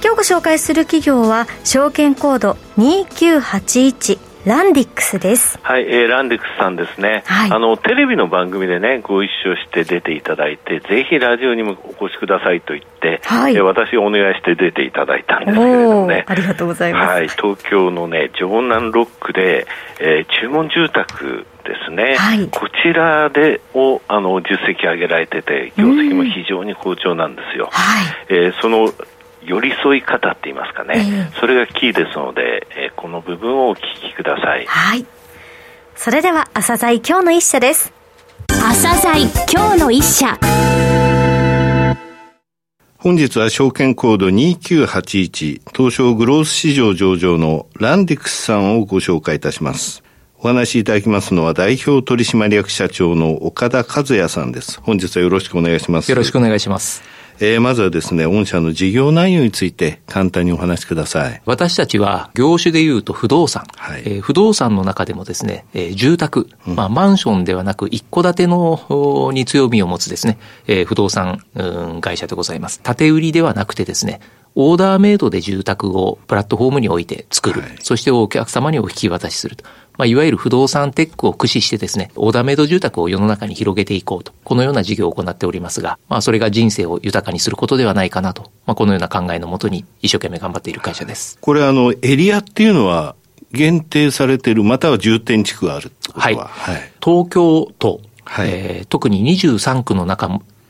今日ご紹介する企業は証券コード2981ランディックスです。はい、えー、ランディックスさんですね。はい、あの、テレビの番組でね、ご一緒して出ていただいて、ぜひラジオにもお越しくださいと言って、はい、えー、私お願いして出ていただいたんですけれどもね。ありがとうございます。はい、東京のね、城南ロックで、えー、注文住宅ですね、はい、こちらでをあの実績上げられてて、業績も非常に好調なんですよ。はい、えー、その寄り添い方って言いますかね、えー、それがキーですので、えー、この部分をお聞きください。はい。それでは、朝鮮今日の一社です。朝鮮今日の一社。本日は証券コード2981東証グロース市場上場のランディクスさんをご紹介いたします。お話しいただきますのは代表取締役社長の岡田和也さんです。本日はよろしくお願いします。よろしくお願いします。えー、まずはですね、御社の事業内容について簡単にお話しください。私たちは業種でいうと不動産、はい、えー、不動産の中でもですね、えー、住宅、うん、まあマンションではなく一戸建てのに強みを持つですね、えー、不動産、うん、会社でございます。建て売りではなくてですね、オーダーメイドで住宅をプラットフォームに置いて作る。はい、そしてお客様にお引き渡しすると。まあ、いわゆる不動産テックを駆使してですね、オーダーメイド住宅を世の中に広げていこうと、このような事業を行っておりますが、まあ、それが人生を豊かにすることではないかなと、まあ、このような考えのもとに一生懸命頑張っている会社です。これあの、エリアっていうのは、限定されている、または重点地区があるは？い、はい。東京都、はい、えー、特に23区の中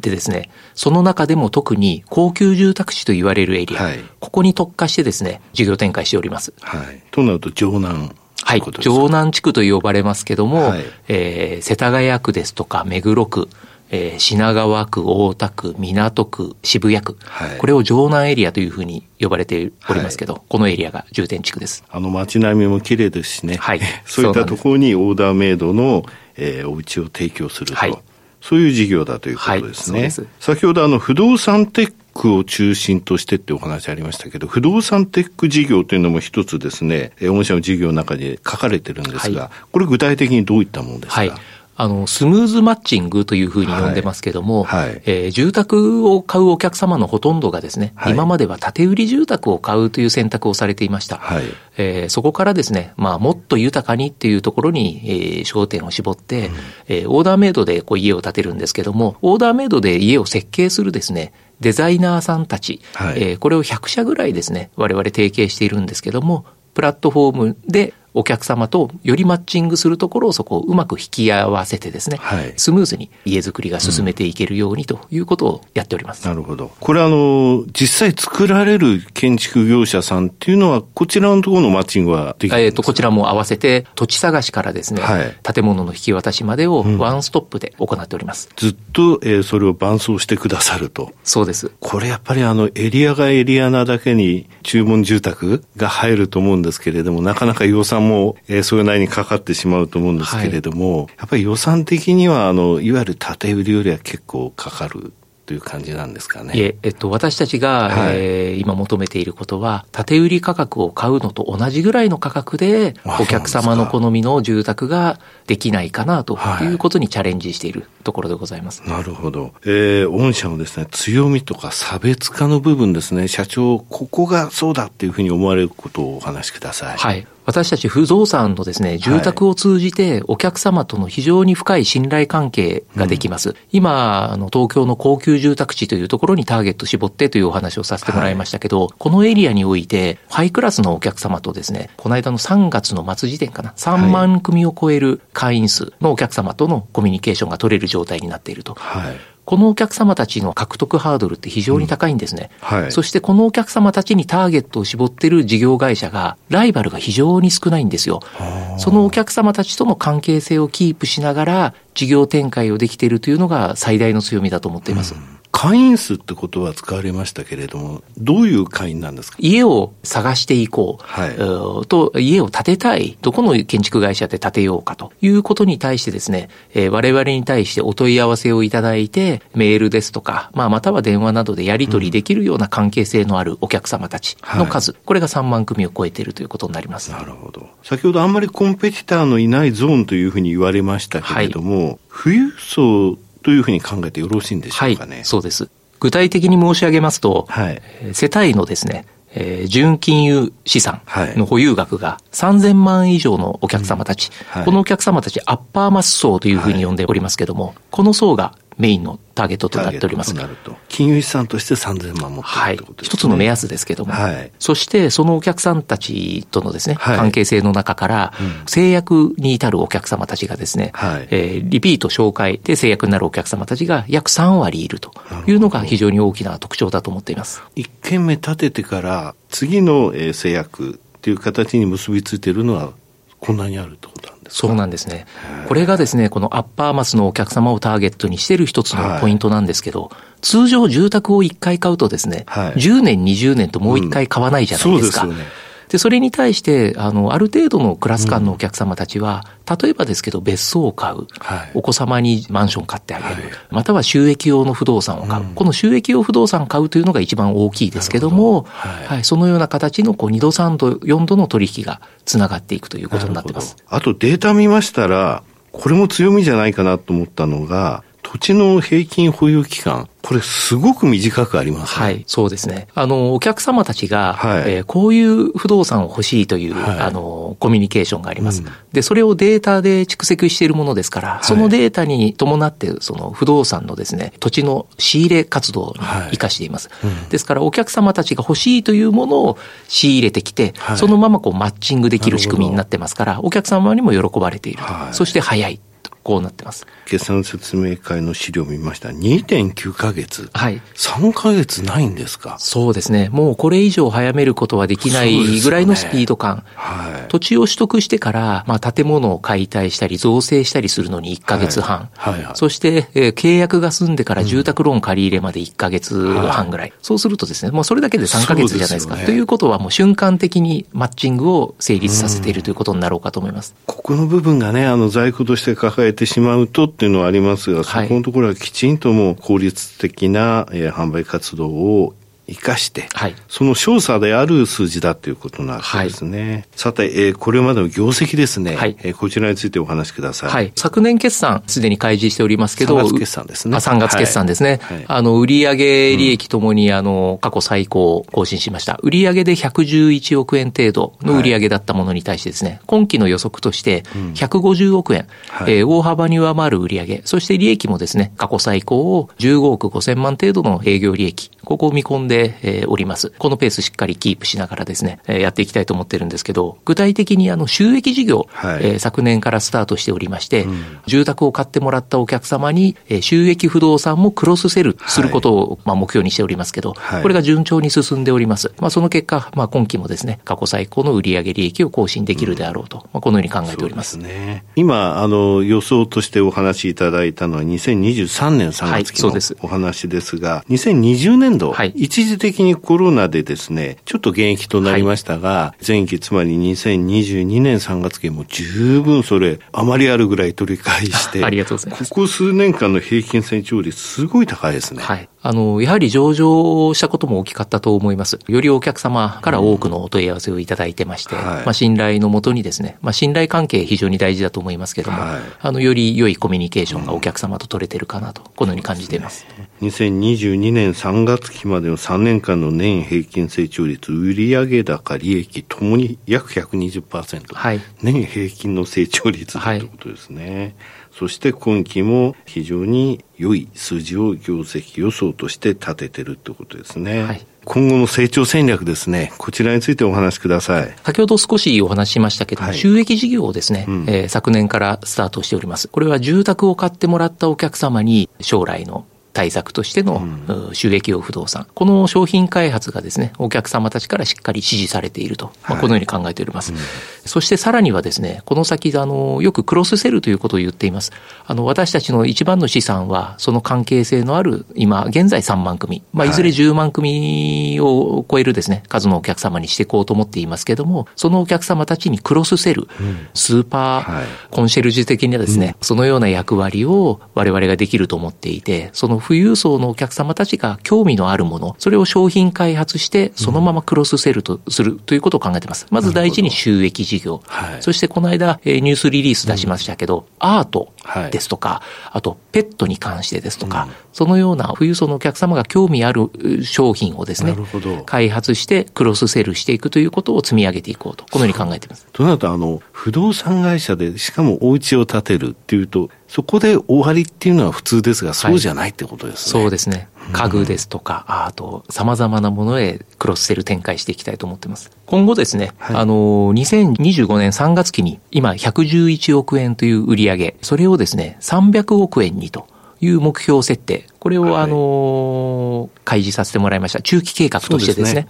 でですね、その中でも特に高級住宅地と言われるエリア、はい、ここに特化してですね、事業展開しております。はい。となると、城南。はい。城南地区と呼ばれますけども、はい、えー、世田谷区ですとか目黒区、えー、品川区、大田区、港区、渋谷区、はい、これを城南エリアというふうに呼ばれておりますけど、はい、このエリアが重点地区です。あの街並みも綺麗ですしね。はい。そういったところにオーダーメイドの、えー、お家を提供すると。はい。そういう事業だということですね。はい、す。先ほどあの不動産テックを中心としてってお話ありましたけど、不動産テック事業というのも一つですね、御社の事業の中で書かれてるんですが、はい、これ具体的にどういったものですか、はいあの、スムーズマッチングというふうに呼んでますけども、はい。はい、えー、住宅を買うお客様のほとんどがですね、はい、今までは建て売り住宅を買うという選択をされていました。はい、えー、そこからですね、まあ、もっと豊かにっていうところに、えー、焦点を絞って、うん、えー、オーダーメイドでこう家を建てるんですけども、オーダーメイドで家を設計するですね、デザイナーさんたち、はい、えー、これを100社ぐらいですね、我々提携しているんですけども、プラットフォームでお客様とよりマッチングするところをそこをうまく引き合わせてですね、はい、スムーズに家づくりが進めていけるようにということをやっております。うん、なるほど。これあの、実際作られる建築業者さんっていうのは、こちらのところのマッチングはできるえっ、と、こちらも合わせて、土地探しからですね、はい、建物の引き渡しまでをワンストップで行っております。うん、ずっと、えー、それを伴走してくださると。そうです。これやっぱりあの、エリアがエリアなだけに注文住宅が入ると思うんですけれども、なかなか予算も、えー、それなりにかかってしまうと思うんですけれども、はい、やっぱり予算的には、あの、いわゆる建売りよりは結構かかるという感じなんですかね。いえ、えっと、私たちが、はい、えー、今求めていることは、建売り価格を買うのと同じぐらいの価格で、お客様の好みの住宅ができないかなということにチャレンジしているところでございます。はい、なるほど。えー、御社のですね、強みとか差別化の部分ですね、社長、ここがそうだっていうふうに思われることをお話しください。はい。私たち不動産のですね、住宅を通じてお客様との非常に深い信頼関係ができます。うん、今、あの、東京の高級住宅地というところにターゲット絞ってというお話をさせてもらいましたけど、はい、このエリアにおいて、ハイクラスのお客様とですね、この間の3月の末時点かな、3万組を超える会員数のお客様とのコミュニケーションが取れる状態になっていると。はいこのお客様たちの獲得ハードルって非常に高いんですね。うんはい、そしてこのお客様たちにターゲットを絞ってる事業会社が、ライバルが非常に少ないんですよ。そのお客様たちとの関係性をキープしながら、事業展開をできているというのが最大の強みだと思っています。うん会員数ってことは使われましたけれども、どういう会員なんですか？家を探していこう、はい、と、家を建てたい、どこの建築会社で建てようかということに対してですね、えー、我々に対してお問い合わせをいただいて、メールですとか、まあ、または電話などでやり取りできるような関係性のあるお客様たちの数、うんはい、これが3万組を超えているということになります。なるほど。先ほどあんまりコンペティターのいないゾーンというふうに言われましたけれども、はい、富裕層というふうに考えてよろしいんでしょうかね。はい、そうです。具体的に申し上げますと、はい、世帯のですね、えー、純金融資産の保有額が3000万以上のお客様たち、はい、このお客様たちアッパーマス層というふうに呼んでおりますけれども、はい、この層がメインのターゲットとなっております。金融資産として3000万持ってるとですね。一つの目安ですけども、はい、そしてそのお客さんたちとのですね、はい、関係性の中から、制約に至るお客様たちがですね、はい、えー、リピート紹介で制約になるお客様たちが約3割いるというのが非常に大きな特徴だと思っています。一軒目建ててから次の制約っていう形に結びついているのはこんなにあるってことなんそうなんですね。これがですね、このアッパーマスのお客様をターゲットにしている一つのポイントなんですけど、はい、通常住宅を1回買うとですね、はい、10年、20年ともう1回買わないじゃないですか。うん、でそれに対して、あの、ある程度のクラス感のお客様たちは、うん、例えばですけど、別荘を買う、はい、お子様にマンション買ってあげる、はい、または収益用の不動産を買う、うん、この収益用不動産を買うというのが一番大きいですけども、ど。はい、はい、そのような形のこう2度、3度、4度の取引がつながっていくということになってます。あとデータ見ましたら、これも強みじゃないかなと思ったのが、土地の平均保有期間、これすごく短くあります、ね、はい、そうですね。あの、お客様たちが、はい、えー、こういう不動産を欲しいという、はい、あの、コミュニケーションがあります、うん、で、それをデータで蓄積しているものですから、はい、そのデータに伴って、その不動産のですね、土地の仕入れ活動に生かしています。うん、ですから、お客様たちが欲しいというものを仕入れてきて、そのままこうマッチングできる仕組みになってますから、お客様にも喜ばれている。と。そして早い。こうなってます。決算説明会の資料を見ました。2.9ヶ月。はい。3ヶ月ないんですか？そうですね。もうこれ以上早めることはできないぐらいのスピード感。ね、はい。土地を取得してから、まあ建物を解体したり造成したりするのに1ヶ月半。はい。はいはい、そして、えー、契約が済んでから住宅ローン借り入れまで1ヶ月半ぐらい。はい、そうするとですね、もうそれだけで3ヶ月じゃないですか。すね、ということはもう瞬間的にマッチングを成立させているということになろうかと思います。ここの部分がね、あの在庫として抱えてしまうとっていうのはありますが、そこのところはきちんともう効率的な、えー、販売活動を生かして、はい、その少佐である数字だということなわけですね。はい、さて、えー、これまでの業績ですね、はい、えー、こちらについてお話しください。はい、昨年決算、すでに開示しておりますけど、3月決算ですね。あ3月決算ですね。はい、あの、売上利益ともに、あの、過去最高を更新しました。売上で111億円程度の売上だったものに対してですね、今期の予測として150億円、はい、えー、大幅に上回る売上そして利益もですね、過去最高を15億5千万程度の営業利益、ここを見込んで、えー、おります。このペースしっかりキープしながらですね、えー、やっていきたいと思ってるんですけど、具体的にあの収益事業、はい、えー、昨年からスタートしておりまして、うん、住宅を買ってもらったお客様に、えー、収益不動産もクロスセルすることを、まあ、目標にしておりますけど、はい、これが順調に進んでおります。まあ、その結果、まあ、今期もですね、過去最高の売上利益を更新できるであろうと、うん、まあ、このように考えております。すね、今、あの、予想としてお話しいただいたのは2023年3月期のお話ですが、はい、2020年度、はい、一時的にコロナでですね、ちょっと減益となりましたが、はい、前期つまり2022年3月期も十分それ、あまりあるぐらい取り返して、ありがとうございます。ここ数年間の平均成長率すごい高いですね。はい。あの、やはり上場したことも大きかったと思います。よりお客様から多くのお問い合わせをいただいてまして、うんはい、まあ信頼のもとにですね、まあ信頼関係非常に大事だと思いますけども、はい、あの、より良いコミュニケーションがお客様と取れてるかなと、このように感じています。2022年3月期までの3年間の年平均成長率、売上高、利益ともに約120%。はい。年平均の成長率ということですね。はいそして今期も非常に良い数字を業績予想として立ててるってことですね。はい。今後の成長戦略ですね。こちらについてお話しください。先ほど少しお話ししましたけども、はい、収益事業をですね、うん、えー、昨年からスタートしております。これは住宅を買ってもらったお客様に将来の対策としての収益用不動産、この商品開発がですね、お客様たちからしっかり支持されていると、まあ、このように考えております。はいうん、そしてさらにはですね、この先、あの、よくクロスセルということを言っています。あの、私たちの一番の資産は、その関係性のある、今、現在3万組、まあ、い。ずれ10万組を超えるですね、数のお客様にしていこうと思っていますけれども、そのお客様たちにクロスセル、うん、スーパーコンシェルジュ的にはですね、うん、そのような役割を我々ができると思っていて、その富裕層のお客様たちが興味のあるもの、それを商品開発して、そのままクロスセルとするということを考えています。まず第一に収益事業。はい、そしてこの間、えー、ニュースリリース出しましたけど、うん、アートですとか、はい、あとペットに関してですとか、うん、そのような富裕層のお客様が興味ある商品をですね、開発してクロスセルしていくということを積み上げていこうと、このように考えています。となると、あの、不動産会社で、しかもお家を建てるっていうと、そこで終わりっていうのは普通ですが、そうじゃないってことですね。はい、そうですね。家具ですとか、アート、様々なものへクロスセル展開していきたいと思っています。今後ですね、はい、あの、2025年3月期に今111億円という売り上げ、それをですね、300億円にと。いう目標設定。これを、あの、開示させてもらいました。中期計画としてですね。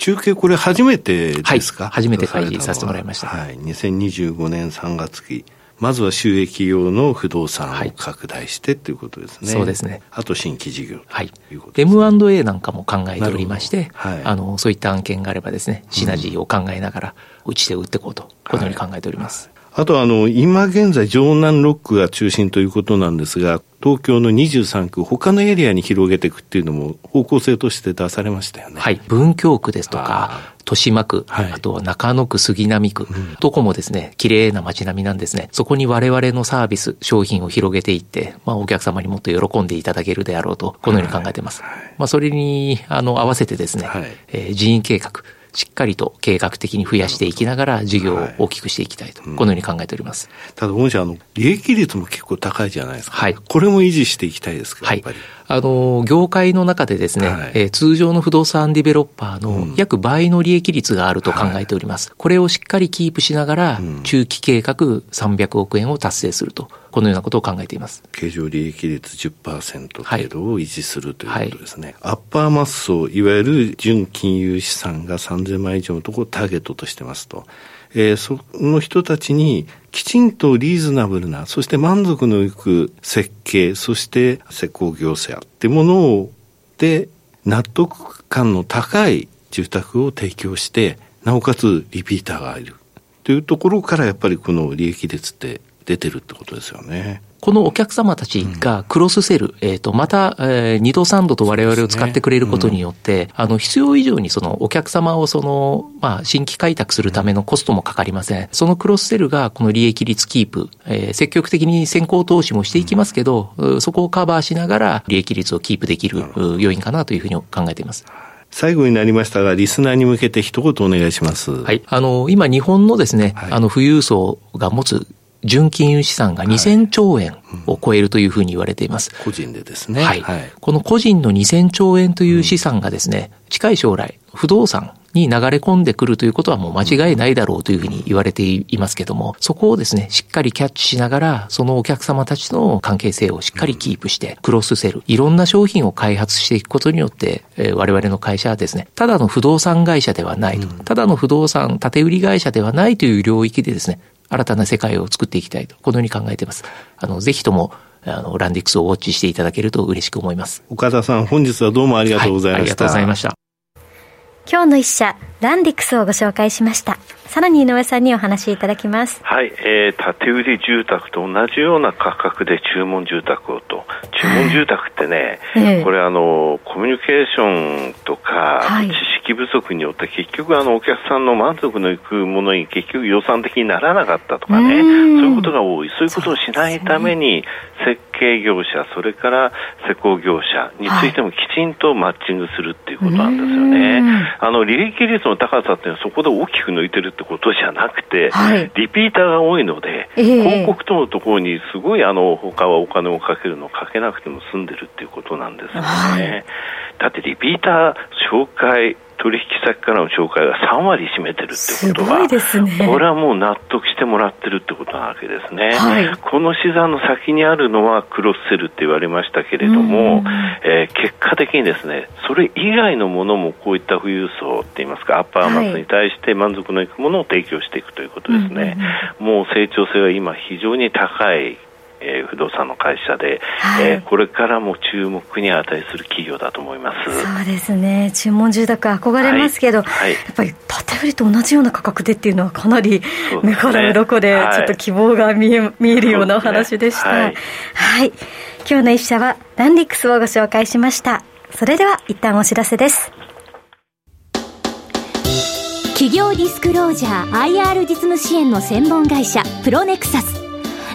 中継これ初めてですか、はい、初めて開示させてもらいました。はい。2025年3月期。まずは収益用の不動産を拡大してということですね。そうですね。あと新規事業はい。M&A なんかも考えておりまして、はい、あの、そういった案件があればですね、シナジーを考えながら、うちで売っていこうと、このように考えております。はい、あとあの、今現在、城南ロックが中心ということなんですが、東京の23区、他のエリアに広げていくっていうのも方向性として出されましたよね。はい。文京区ですとか、豊島区、はい、あとは中野区、杉並区、うん、どこもですね、綺麗な街並みなんですね。そこに我々のサービス、商品を広げていって、まあお客様にもっと喜んでいただけるであろうと、このように考えています。はい、まあそれに、あの、合わせてですね、はい、えー、人員計画、しっかりと計画的に増やしていきながら事業を大きくしていきたいと、はい、このように考えております。ただ、御社、あの、利益率も結構高いじゃないですか。はい。これも維持していきたいですか、はい、あの、業界の中でですね、はい、えー、通常の不動産ディベロッパーの約倍の利益率があると考えております。はい、これをしっかりキープしながら、中期計画300億円を達成すると。このようなことを考えています。経常利益率10%程度を維持するということですね。はい、アッパーマッソ、いわゆる純金融資産が3000万以上のところをターゲットとしてますと。えー、その人たちにきちんとリーズナブルな、そして満足のいく設計、そして施工業者ってものを、で、納得感の高い住宅を提供して、なおかつリピーターがいる。というところからやっぱりこの利益率って出てるってことですよね。このお客様たちがクロスセル、うん、えっ、ー、と、また、えー、二度三度と我々を使ってくれることによって、ねうん、あの、必要以上にそのお客様をその、まあ、新規開拓するためのコストもかかりません。そのクロスセルがこの利益率キープ、えー、積極的に先行投資もしていきますけど、うん、そこをカバーしながら利益率をキープできる要因かなというふうに考えています。最後になりましたが、リスナーに向けて一言お願いします。はい。あの、今日本のですね、はい、あの、富裕層が持つ純金融資産が2000兆円を超えるというふうに言われています。個人でですね。はい。はい、この個人の2000兆円という資産がですね、近い将来、不動産に流れ込んでくるということはもう間違いないだろうというふうに言われていますけども、そこをですね、しっかりキャッチしながら、そのお客様たちの関係性をしっかりキープして、クロスセル、いろんな商品を開発していくことによって、えー、我々の会社はですね、ただの不動産会社ではないと、ただの不動産建売会社ではないという領域でですね、新たな世界を作っていきたいと、このように考えています。あの、ぜひとも、あの、ランディックスをウォッチしていただけると嬉しく思います。岡田さん、本日はどうもありがとうございました。はい、ありがとうございました。今日の一社、ランディックスをご紹介しました。さらに井上さんにお話しいただきます。はい、えー、建売住宅と同じような価格で注文住宅をと。注文住宅ってね、はい、これあの、コミュニケーションとか、はい、知識不足によって結局あの、お客さんの満足のいくものに結局予算的にならなかったとかね、そういうことが多い。そういうことをしないために、設計業者、それから施工業者についてもきちんとマッチングするっていうことなんですよね。あの、利益率の高さっていうのはそこで大きく抜いてるってことじゃなくて、はい、リピーターが多いので、えー、広告とのところにすごいあの他はお金をかけるのをかけなくても済んでるっていうことなんですよね。はい、だってリピーター紹介取引先からの紹介が3割占めてるってことは、ね、これはもう納得してもらってるってことなわけですね、はい、この資産の先にあるのはクロスセルって言われましたけれども、えー、結果的にですねそれ以外のものもこういった富裕層って言いますかアッパーマスに対して満足のいくものを提供していくということですね、もう成長性は今非常に高いえー、不動産の会社で、はい、えー、これからも注目に値する企業だと思います。そうですね。注文住宅憧れますけど、はい、やっぱり建売りと同じような価格でっていうのはかなり目から鱗でちょっと希望が見え,、見えるようなお話でした、はい、はい、今日の一社はランディックスをご紹介しました。それでは一旦お知らせです。企業ディスクロージャー IR 実務支援の専門会社プロネクサス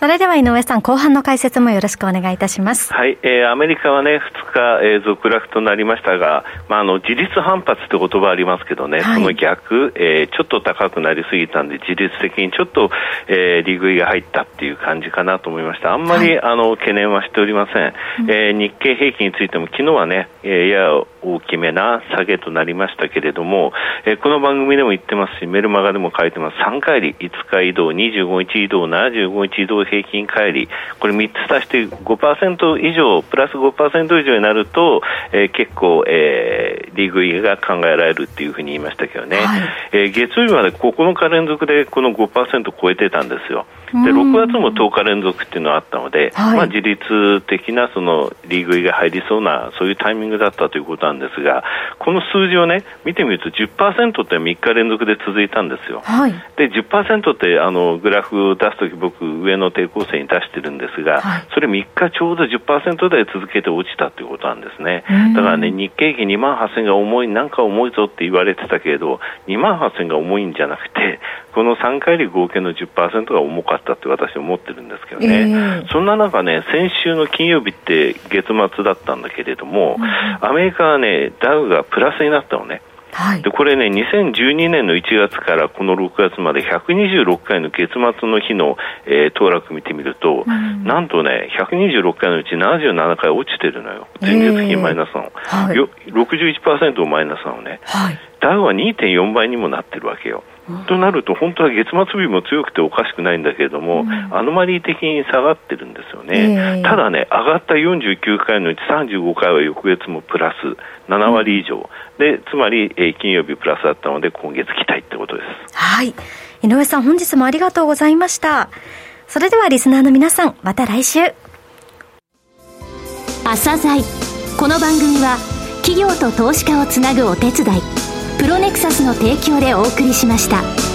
それでは井上さん、後半の解説もよろしくお願いいたします。はい、えー、アメリカはね、2日、えー、続落となりましたが、まあ、あの、自立反発って言葉ありますけどね、はい、その逆、えー、ちょっと高くなりすぎたんで、自律的にちょっと、えー、利食いが入ったっていう感じかなと思いました。あんまり、はい、あの、懸念はしておりません。うん、えー、日経平均についても、昨日はね、えー、や大きめな下げとなりましたけれども、えー、この番組でも言ってますし、メルマガでも書いてます、3回り、5日移動、25日移動、75日移動平均乖離、これ3つ足して5%以上、プラス5%以上になると、えー、結構、えー、利食いが考えられるっていうふうに言いましたけどね、はい、えー、月曜日まで9日連続でこの5%超えてたんですよ。で6月も10日連続っていうのがあったので、はい、まあ、自律的なその利食いが入りそうなそういうタイミングだったということなんですがこの数字をね見てみると10%って3日連続で続いたんですよ。はい、で10%ってあのグラフを出すとき僕上の抵抗線に出してるんですが、はい、それ3日ちょうど10%台続けて落ちたということなんですね。だからね日経平均2万8000が重いなんか重いぞって言われてたけれど2万8000が重いんじゃなくてこの3回で合計の10%が重かったって私は思ってるんですけどね、えー、そんな中ね、先週の金曜日って月末だったんだけれども、うん、アメリカはね、ダウがプラスになったのね。はい、でこれね、2012年の1月からこの6月まで126回の月末の日の、えー、騰落見てみると、うん、なんとね、126回のうち77回落ちてるのよ、前月比マイナスなの、えーはい、61%マイナスなのね、はい、ダウは2.4倍にもなってるわけよ。となると、本当は月末日も強くておかしくないんだけれども、うん、アノマリー的に下がってるんですよね、えー、ただね、上がった49回のうち35回は翌月もプラス7割以上、うん、でつまり、えー、金曜日プラスだったので、今月期待ってことです。はい。井上さん、本日もありがとうございました。それではリスナーの皆さん、また来週。朝鮮この番組は企業と投資家をつなぐお手伝いネクサスの提供でお送りしました。